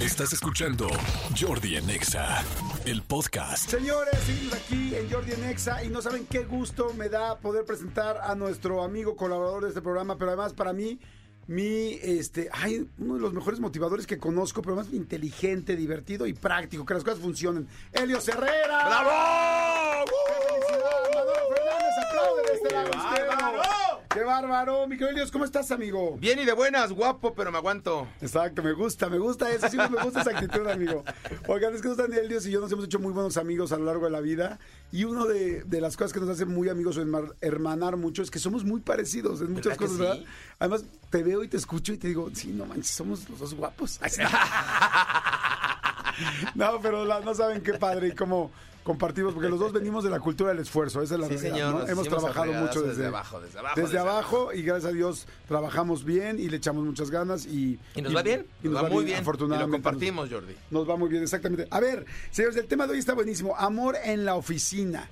Estás escuchando Jordi en Exa, el podcast. Señores, seguimos aquí en Jordi en Exa y no saben qué gusto me da poder presentar a nuestro amigo colaborador de este programa, pero además para mí, mi, este, ay, uno de los mejores motivadores que conozco, pero más inteligente, divertido y práctico, que las cosas funcionen. Elio Herrera. ¡Bravo! ¡Qué felicidad! Manuel Fernández, aplaude de este lado izquierdo. bárbaro! ¡Qué bárbaro! Mi querido Elios, ¿cómo estás, amigo? Bien y de buenas, guapo, pero me aguanto. Exacto, me gusta, me gusta eso, sí me gusta esa actitud, amigo. Oigan, es que Daniel Dios y yo nos hemos hecho muy buenos amigos a lo largo de la vida y una de, de las cosas que nos hace muy amigos o herma- hermanar mucho es que somos muy parecidos en muchas ¿Verdad que cosas, sí? ¿verdad? Además, te veo y te escucho y te digo, sí, no manches, somos los dos guapos. no, pero la- no saben qué padre y cómo compartimos, porque los dos venimos de la cultura del esfuerzo, esa es la Sí, realidad, señor, Hemos trabajado mucho desde, desde abajo, desde abajo, desde desde abajo y gracias a Dios trabajamos bien y le echamos muchas ganas y... Y nos va bien, y nos va muy bien. Y afortunadamente. lo compartimos, Jordi. Nos va muy bien, exactamente. A ver, señores, el tema de hoy está buenísimo. Amor en la oficina.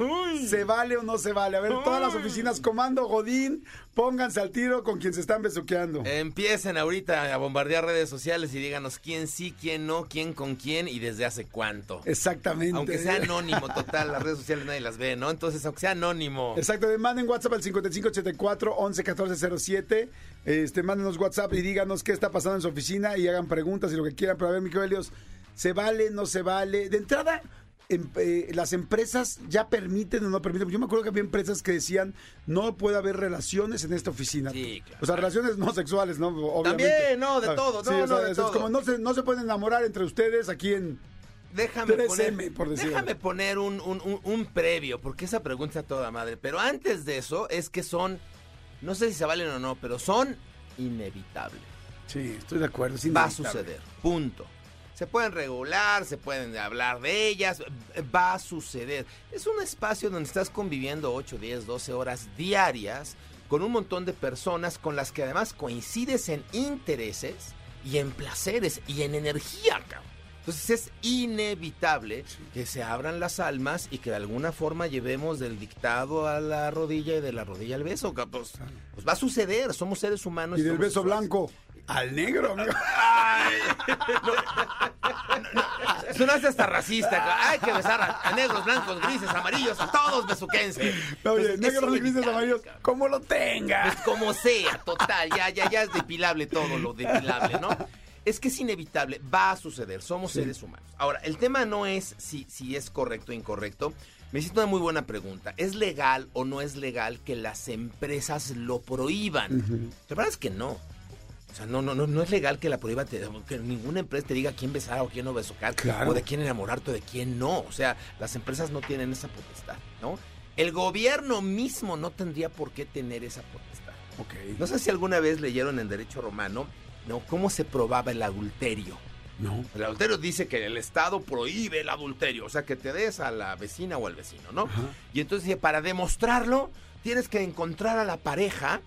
¿Se vale o no se vale? A ver, todas las oficinas, comando Godín, pónganse al tiro con quien se están besuqueando. Empiecen ahorita a bombardear redes sociales y díganos quién sí, quién no, quién con quién y desde hace cuánto. Exactamente. Aunque sea anónimo, total, las redes sociales nadie las ve, ¿no? Entonces, aunque sea anónimo. Exacto, manden WhatsApp al 5584 11 14 07. Este, mándenos WhatsApp y díganos qué está pasando en su oficina y hagan preguntas y lo que quieran. Pero a ver, Miquel Helios, ¿se vale, no se vale? De entrada, em- eh, las empresas ya permiten o no permiten. Yo me acuerdo que había empresas que decían no puede haber relaciones en esta oficina. Sí, claro. O sea, relaciones no sexuales, ¿no? Obviamente. También, no, de Ah, todo, sí, no, o sea, no, de es todo. como no se, no se pueden enamorar entre ustedes aquí en... Déjame 3M, poner, por decirlo. déjame poner un, un- un- un previo, porque esa pregunta toda madre. Pero antes de eso, es que son, no sé si se valen o no, pero son inevitables. Sí, estoy de acuerdo. es Va a suceder, punto. Se pueden regular, se pueden hablar de ellas, va a suceder. Es un espacio donde estás conviviendo 8, 10, 12 horas diarias con un montón de personas con las que además coincides en intereses y en placeres y en energía, cabrón. Entonces es inevitable que se abran las almas y que de alguna forma llevemos del dictado a la rodilla y de la rodilla al beso. Pues, pues va a suceder, somos seres humanos. Y del beso blanco al negro, amigo. Sonaste hasta racista. Hay que besar a, a negros, blancos, grises, amarillos, a todos besuquense. Oye, Entonces, negros, es grises, amarillos, cabrón. como lo tenga. Pues como sea, total, ya, ya, ya es depilable todo lo depilable, ¿no? Es que es inevitable, va a suceder, somos seres humanos. Ahora, el tema no es si, si es correcto o incorrecto. Me hiciste una muy buena pregunta. ¿Es legal o no es legal que las empresas lo prohíban? La verdad es que no. O sea, no, no, no, no es legal que la prohíban, te- que ninguna empresa te diga quién besar o quién no besucar, Claro. o de quién enamorarte o de quién no. O sea, las empresas no tienen esa potestad, ¿no? El gobierno mismo no tendría por qué tener esa potestad. Ok. No sé si alguna vez leyeron en derecho romano, ¿no? ¿Cómo se probaba el adulterio? No. El adulterio dice que el Estado prohíbe el adulterio, o sea, que te des a la vecina o al vecino, ¿no? Ajá. Y entonces dice, para demostrarlo, tienes que encontrar a la pareja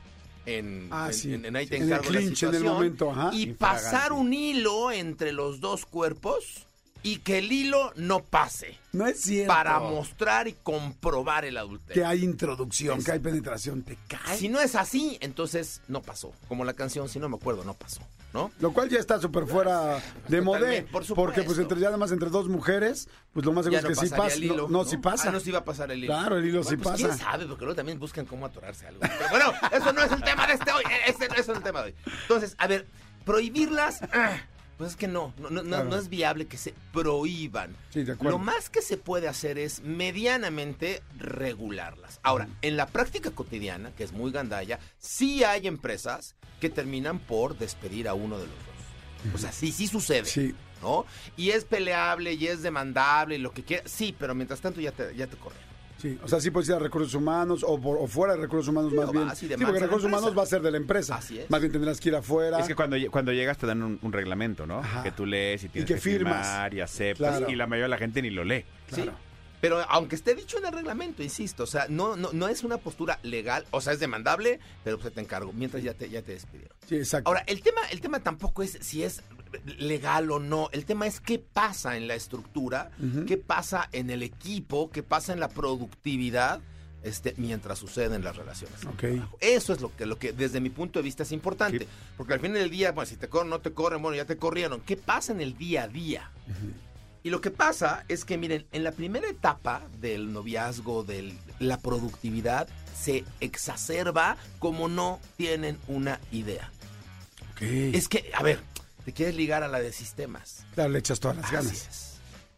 en, Ah, en- sí. en- en ahí te En el la en momento, ajá. y Infragante. pasar un hilo entre los dos cuerpos y que el hilo no pase No es cierto. para mostrar y comprobar el adulterio. que hay introducción, que hay penetración, te cae. Si no es así, entonces no pasó. Como la canción, si no me acuerdo, no pasó, ¿no? Lo cual ya está súper fuera de modé. Por. Porque pues entre ya nada más entre dos mujeres, pues lo más seguro Ya es que sí pasa. hilo, no, no, sí pasa. Ah, no, sí va a pasar el hilo. Claro, el hilo sí pues, pasa. ¿Quién sabe? Porque luego también buscan cómo atorarse algo. Pero bueno, eso no es el tema de este hoy. Este no es el tema de hoy. Entonces, a ver, prohibirlas, ah, pues es que no, no, no, no- Claro. no es viable que se prohíban. Sí, de acuerdo. Lo más que se puede hacer es medianamente regularlas. Ahora, en la práctica cotidiana, que es muy gandalla, sí hay empresas que terminan por despedir a uno de los dos. O sea, sí, sí sucede. Sí. ¿no? Y es peleable y es demandable y lo que quiera. Sí, pero mientras tanto ya te, ya te corren. Sí, o sea, sí puedes ir a recursos humanos o, por- o fuera de recursos humanos Sí, más bien. Sí, porque recursos empresa. humanos va a ser de la empresa. Así es. Más bien tendrás que ir afuera. Es que cuando, cuando llegas te dan un, un reglamento, ¿no? Ajá. Que tú lees y tienes que que, firmas. firmar y aceptas. Claro. Y la mayoría de la gente ni lo lee. Claro. Sí. Pero aunque esté dicho en el reglamento, insisto, o sea, no, no, no es una postura legal, o sea, es demandable, pero pues te encargo, mientras ya te, ya te despidieron. Sí, exacto. Ahora, el tema, el tema tampoco es si es legal o no, el tema es qué pasa en la estructura, qué pasa en el equipo, qué pasa en la productividad este, mientras suceden las relaciones. de Ok. trabajo. Eso es lo que, lo que desde mi punto de vista es importante. Porque al fin del día, bueno, si te corren, no te corren, bueno, ya te corrieron. ¿Qué pasa en el día a día? Y lo que pasa es que, miren, en la primera etapa del noviazgo, de la productividad, se exacerba como no tienen una idea. Es que, a ver, te quieres ligar a la de sistemas. Claro, le echas todas las Así ganas. es.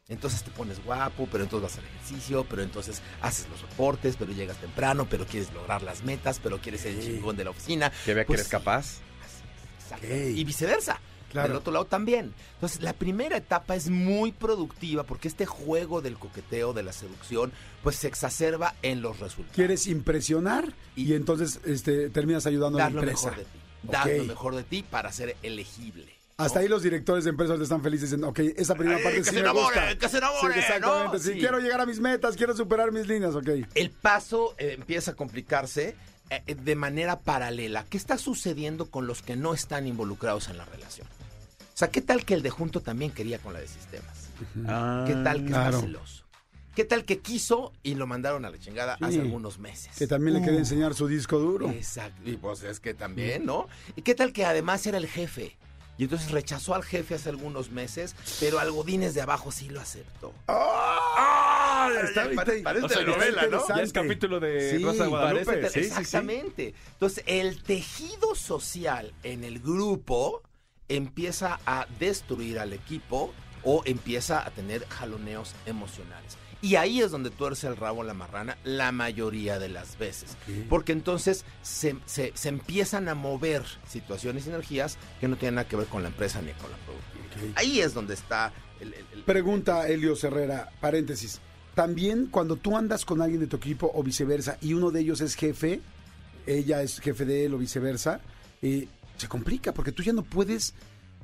Entonces te pones guapo, pero entonces vas al ejercicio, pero entonces haces los reportes, pero llegas temprano, pero quieres lograr las metas, pero quieres ser el chingón de la oficina. Que vea que Pues eres capaz. Exacto. Ok. Y viceversa. Claro. Del otro lado también. Entonces, la primera etapa es muy productiva porque este juego del coqueteo, de la seducción, pues se exacerba en los resultados. Quieres impresionar y, Y- entonces este, terminas ayudando a la dar lo empresa. mejor de ti. Dar lo mejor de ti para ser elegible. Hasta ahí los directores de empresas están felices diciendo, ok, esa primera Ay, parte que sí se me enamore, gusta. que se enamore, Sí, exactamente. ¿no? Sí, Sí. quiero llegar a mis metas, quiero superar mis líneas, ok. El paso eh, empieza a complicarse eh, eh, de manera paralela. ¿Qué está sucediendo con los que no están involucrados en la relación? O sea, ¿qué tal que el de junto también quería con la de sistemas? Ah, ¿Qué tal que claro. está celoso? ¿Qué tal que quiso y lo mandaron a la chingada Sí. hace algunos meses? Que también le quería enseñar su disco duro. Exacto. Y pues es que también, ¿no? ¿Y qué tal que además era el jefe? Y entonces rechazó al jefe hace algunos meses, pero al Godínez de abajo sí lo aceptó. ¡Ah! Está- Pare- está- parece o sea, de está novela, ¿no? Ya es capítulo de Sí, Rosa de Guadalupe. Parece Sí, te- sí, sí. exactamente. Entonces, el tejido social en el grupo empieza a destruir al equipo o empieza a tener jaloneos emocionales. Y ahí es donde tuerce el rabo la marrana la mayoría de las veces. Porque entonces se, se- se empiezan a mover situaciones y energías que no tienen nada que ver con la empresa ni con la productividad. Ahí es donde está el... el- el- Pregunta Elio Herrera, paréntesis. También cuando tú andas con alguien de tu equipo o viceversa y uno de ellos es jefe, ella es jefe de él o viceversa, eh, se complica porque tú ya no puedes,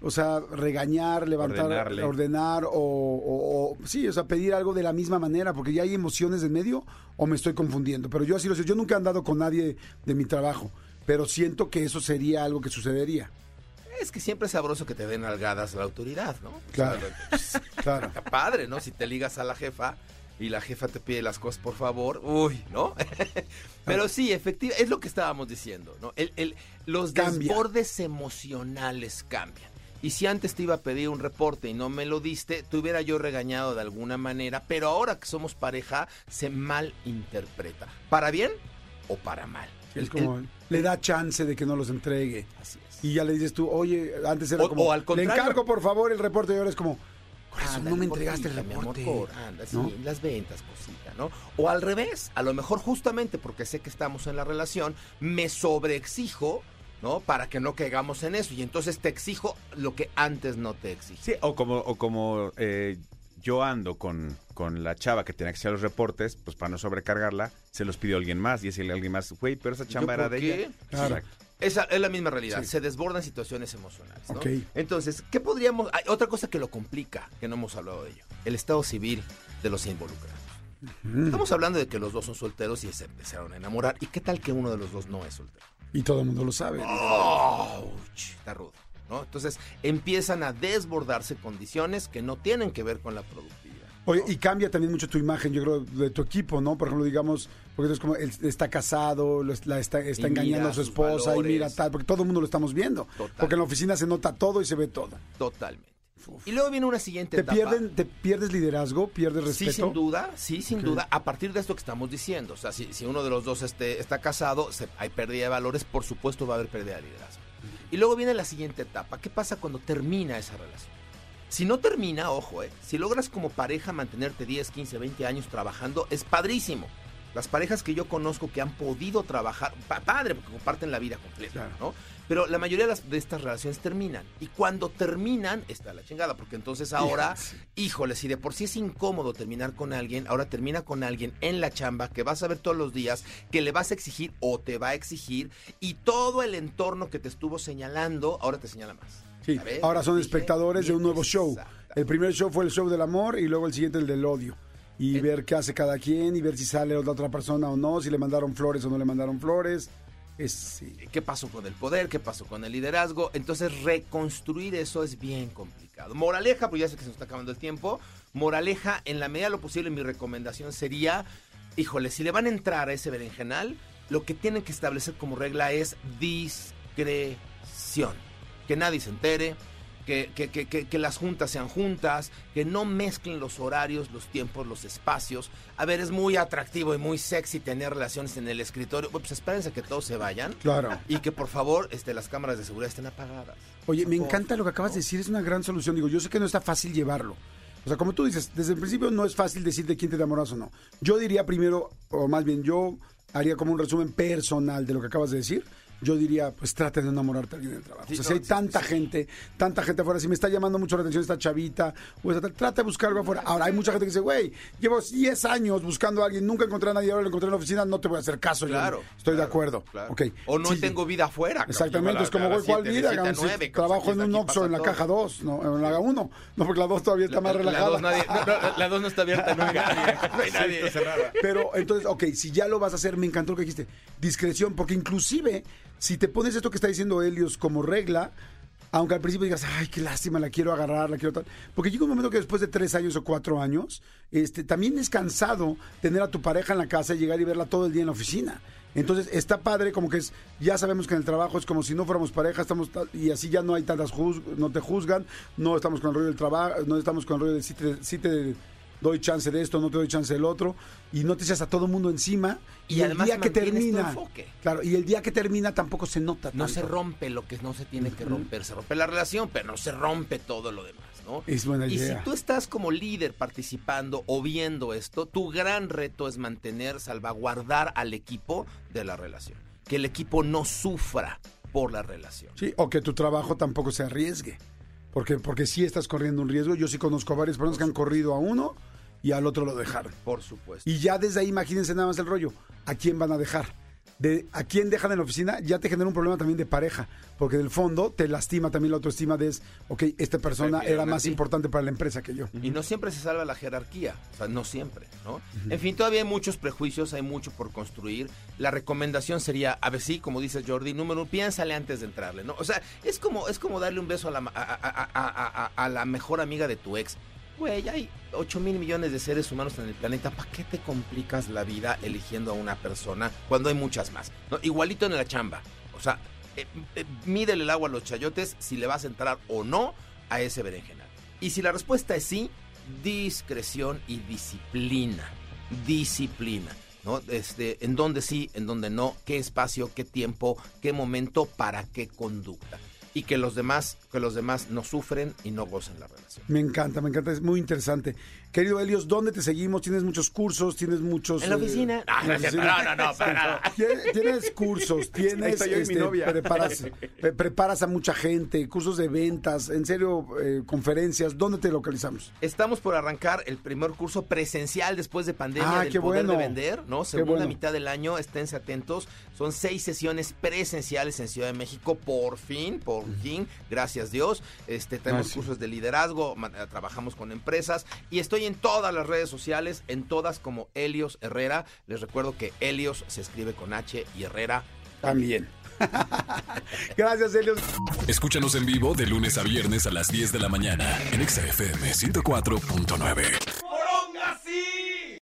o sea, regañar, levantar, Ordenarle. ordenar o, o- o- sí, o sea, pedir algo de la misma manera porque ya hay emociones en medio o me estoy confundiendo. Pero yo así lo sé, yo nunca he andado con nadie de mi trabajo, pero siento que eso sería algo que sucedería. Es que siempre es sabroso que te den algadas la autoridad, ¿no? Claro. O sea, Claro. Está padre, ¿no? Si te ligas a la jefa y la jefa te pide las cosas, por favor, uy, ¿no? Pero sí, efectivamente, es lo que estábamos diciendo, ¿no? El, el- los Cambia. desbordes emocionales cambian. Y si antes te iba a pedir un reporte y no me lo diste, te hubiera yo regañado de alguna manera, pero ahora que somos pareja, se malinterpreta. ¿Para bien o para mal? Es El- como, el- le da chance de que no los entregue. así es. Y ya le dices tú, oye, antes era O- como, o al le contrario. encargo por favor el reporte y ahora es como, corazón, Ándale, no me entregaste el porfita, mi amor, reporte. por- anda, sí, las ventas, cosita, ¿no? O al revés, a lo mejor justamente porque sé que estamos en la relación, me sobreexijo, ¿no? Para que no caigamos en eso. Y entonces te exijo lo que antes no te exigí. Sí, o como, o como eh, yo ando con, con la chava que tenía que hacer los reportes, pues para no sobrecargarla, se los pidió alguien más. Y es el alguien más, güey, pero esa chamba ¿Yo era de qué? ella. Claro. Exacto. Esa es la misma realidad. Sí. Se desbordan situaciones emocionales, ¿no? Ok. Entonces, ¿qué podríamos...? Hay otra cosa que lo complica, que no hemos hablado de ello. El estado civil de los involucrados. Mm. Estamos hablando de que los dos son solteros y se empezaron a enamorar. ¿Y qué tal que uno de los dos no es soltero? Y todo el mundo lo sabe. Está rudo, ¿no? Entonces empiezan a desbordarse condiciones que no tienen que ver con la productividad. Oye, y cambia también mucho tu imagen, yo creo, de tu equipo, ¿no? Por ejemplo, digamos, porque es como, él está casado, lo es- la está, engañando a su esposa y mira tal, porque todo el mundo lo estamos viendo. Porque en la oficina se nota todo y se ve todo. Totalmente. Y luego viene una siguiente ¿Te, etapa. pierden, ¿Te pierdes liderazgo? ¿Pierdes respeto? Sí, sin duda, sí, sin Ok. duda, a partir de esto que estamos diciendo. O sea, si, si uno de los dos este, está casado, se- hay pérdida de valores, por supuesto va a haber pérdida de liderazgo. Y luego viene la siguiente etapa. ¿Qué pasa cuando termina esa relación? Si no termina, ojo, eh, si logras como pareja mantenerte 10, 15, 20 años trabajando, es padrísimo. Las parejas que yo conozco que han podido trabajar, pa- padre, porque comparten la vida completa, Claro. ¿no? Pero la mayoría de, las- de estas relaciones terminan. Y cuando terminan, está la chingada, porque entonces ahora, híjole, si de por sí es incómodo terminar con alguien, ahora termina con alguien en la chamba que vas a ver todos los días, que le vas a exigir o te va a exigir, y todo el entorno que te estuvo señalando, ahora te señala más. Sí, ahora son espectadores de un nuevo show. El primer show fue el show del amor y luego el siguiente el del odio. Y El- ver qué hace cada quien y ver si sale la otra persona o no, si le mandaron flores o no le mandaron flores. Es, sí. ¿Qué pasó con el poder? ¿Qué pasó con el liderazgo? Entonces, reconstruir eso es bien complicado. Moraleja, pues ya sé que se nos está acabando el tiempo. Moraleja, en la medida de lo posible, mi recomendación sería híjole, si le van a entrar a ese berenjenal, lo que tienen que establecer como regla es discreción. Que nadie se entere, que, que, que, que, las juntas sean juntas, que no mezclen los horarios, los tiempos, los espacios. A ver, es muy atractivo y muy sexy tener relaciones en el escritorio. Pues espérense que todos se vayan. Claro. Y que por favor este, las cámaras de seguridad estén apagadas. Oye, me encanta lo que acabas de decir, es una gran solución. Digo, yo sé que no está fácil llevarlo. O sea, como tú dices, desde el principio no es fácil decir de quién te enamoras o no. Yo diría primero, o más bien yo haría como un resumen personal de lo que acabas de decir yo diría, pues trate de enamorarte a alguien del trabajo. o sea, si hay tanta gente, tanta gente afuera, si me está llamando mucho la atención esta chavita, pues trate de buscar algo afuera. Ahora, hay mucha gente que dice, güey, llevo 10 años buscando a alguien, nunca encontré a nadie, ahora lo encontré en la oficina, no te voy a hacer caso. Claro. estoy de acuerdo. Okay. O no tengo vida afuera. Exactamente, es como, güey, ¿cuál vida? trabajo en un Oxxo en la caja 2, no, en la 1. No, porque la 2 todavía está más relajada. La 2 no, está abierta, no hay nadie. No hay nadie. Pero entonces, ok, si ya lo vas a hacer, me encantó lo que dijiste. Discreción, porque inclusive si te pones esto que está diciendo Helios como regla, aunque al principio digas, ay, qué lástima, la quiero agarrar, la quiero tal. Porque llega un momento que después de tres años o cuatro años, este, también es cansado tener a tu pareja en la casa y llegar y verla todo el día en la oficina. Entonces está padre, como que es, ya sabemos que en el trabajo es como si no fuéramos pareja, estamos y así ya no hay tantas no te juzgan, no estamos con el rollo del trabajo, no estamos con el rollo del sitio de doy chance de esto, no te doy chance del otro, y no te echas a todo el mundo encima. Y, el día que termina, claro, y el día que termina tampoco se nota. No se rompe lo que no se tiene que romper, se rompe la relación, pero no se rompe todo lo demás, ¿no? Es buena idea. Y si tú estás como líder participando o viendo esto, tu gran reto es mantener, salvaguardar al equipo de la relación, que el equipo no sufra por la relación. Sí, o que tu trabajo tampoco se arriesgue. Porque, porque sí estás corriendo un riesgo. Yo sí conozco a varias personas que han corrido a uno y al otro lo dejaron. Por supuesto. Y ya desde ahí imagínense nada más el rollo. ¿A quién van a dejar? de a quién dejan en la oficina, ya te genera un problema también de pareja, porque en el fondo te lastima también la autoestima de, es, ok, esta persona era más importante para la empresa que yo. Y no siempre se salva la jerarquía, o sea, no siempre, ¿no? En fin, todavía hay muchos prejuicios, hay mucho por construir. La recomendación sería, a ver, sí, como dice Jordi, número uno, piénsale antes de entrarle, ¿no? O sea, es como, es como darle un beso a la, a la mejor amiga de tu ex güey, hay 8 mil millones de seres humanos en el planeta, ¿para qué te complicas la vida eligiendo a una persona cuando hay muchas más? Igualito en la chamba. O sea, eh, eh, mídele el agua a los chayotes si le vas a entrar o no a ese berenjenal. Y si la respuesta es sí, discreción y disciplina. Disciplina. ¿no? Este, en dónde sí, en dónde no, qué espacio, qué tiempo, qué momento, para qué conducta y que los demás, que los demás no sufren y no gocen la relación. Me encanta, me encanta, es muy interesante. Querido Helios, ¿dónde te seguimos? ¿Tienes muchos cursos? ¿Tienes muchos...? En la oficina. no, no, no, para nada. ¿Tienes cursos? ¿Tienes, este, Preparas, preparas a mucha gente? ¿Cursos de ventas? ¿En serio, eh, conferencias? ¿Dónde te localizamos? Estamos por arrancar el primer curso presencial después de pandemia ah, del poder de vender, ¿no? Segunda mitad del año, esténse atentos. Son seis sesiones presenciales en Ciudad de México, por fin, por fin, gracias Dios. Este, tenemos cursos de liderazgo, trabajamos con empresas y estoy en todas las redes sociales, en todas como Helios Herrera. Les recuerdo que Helios se escribe con H y Herrera también. Gracias, Helios. Escúchanos en vivo de lunes a viernes a las 10 de la mañana en XFM 104.9.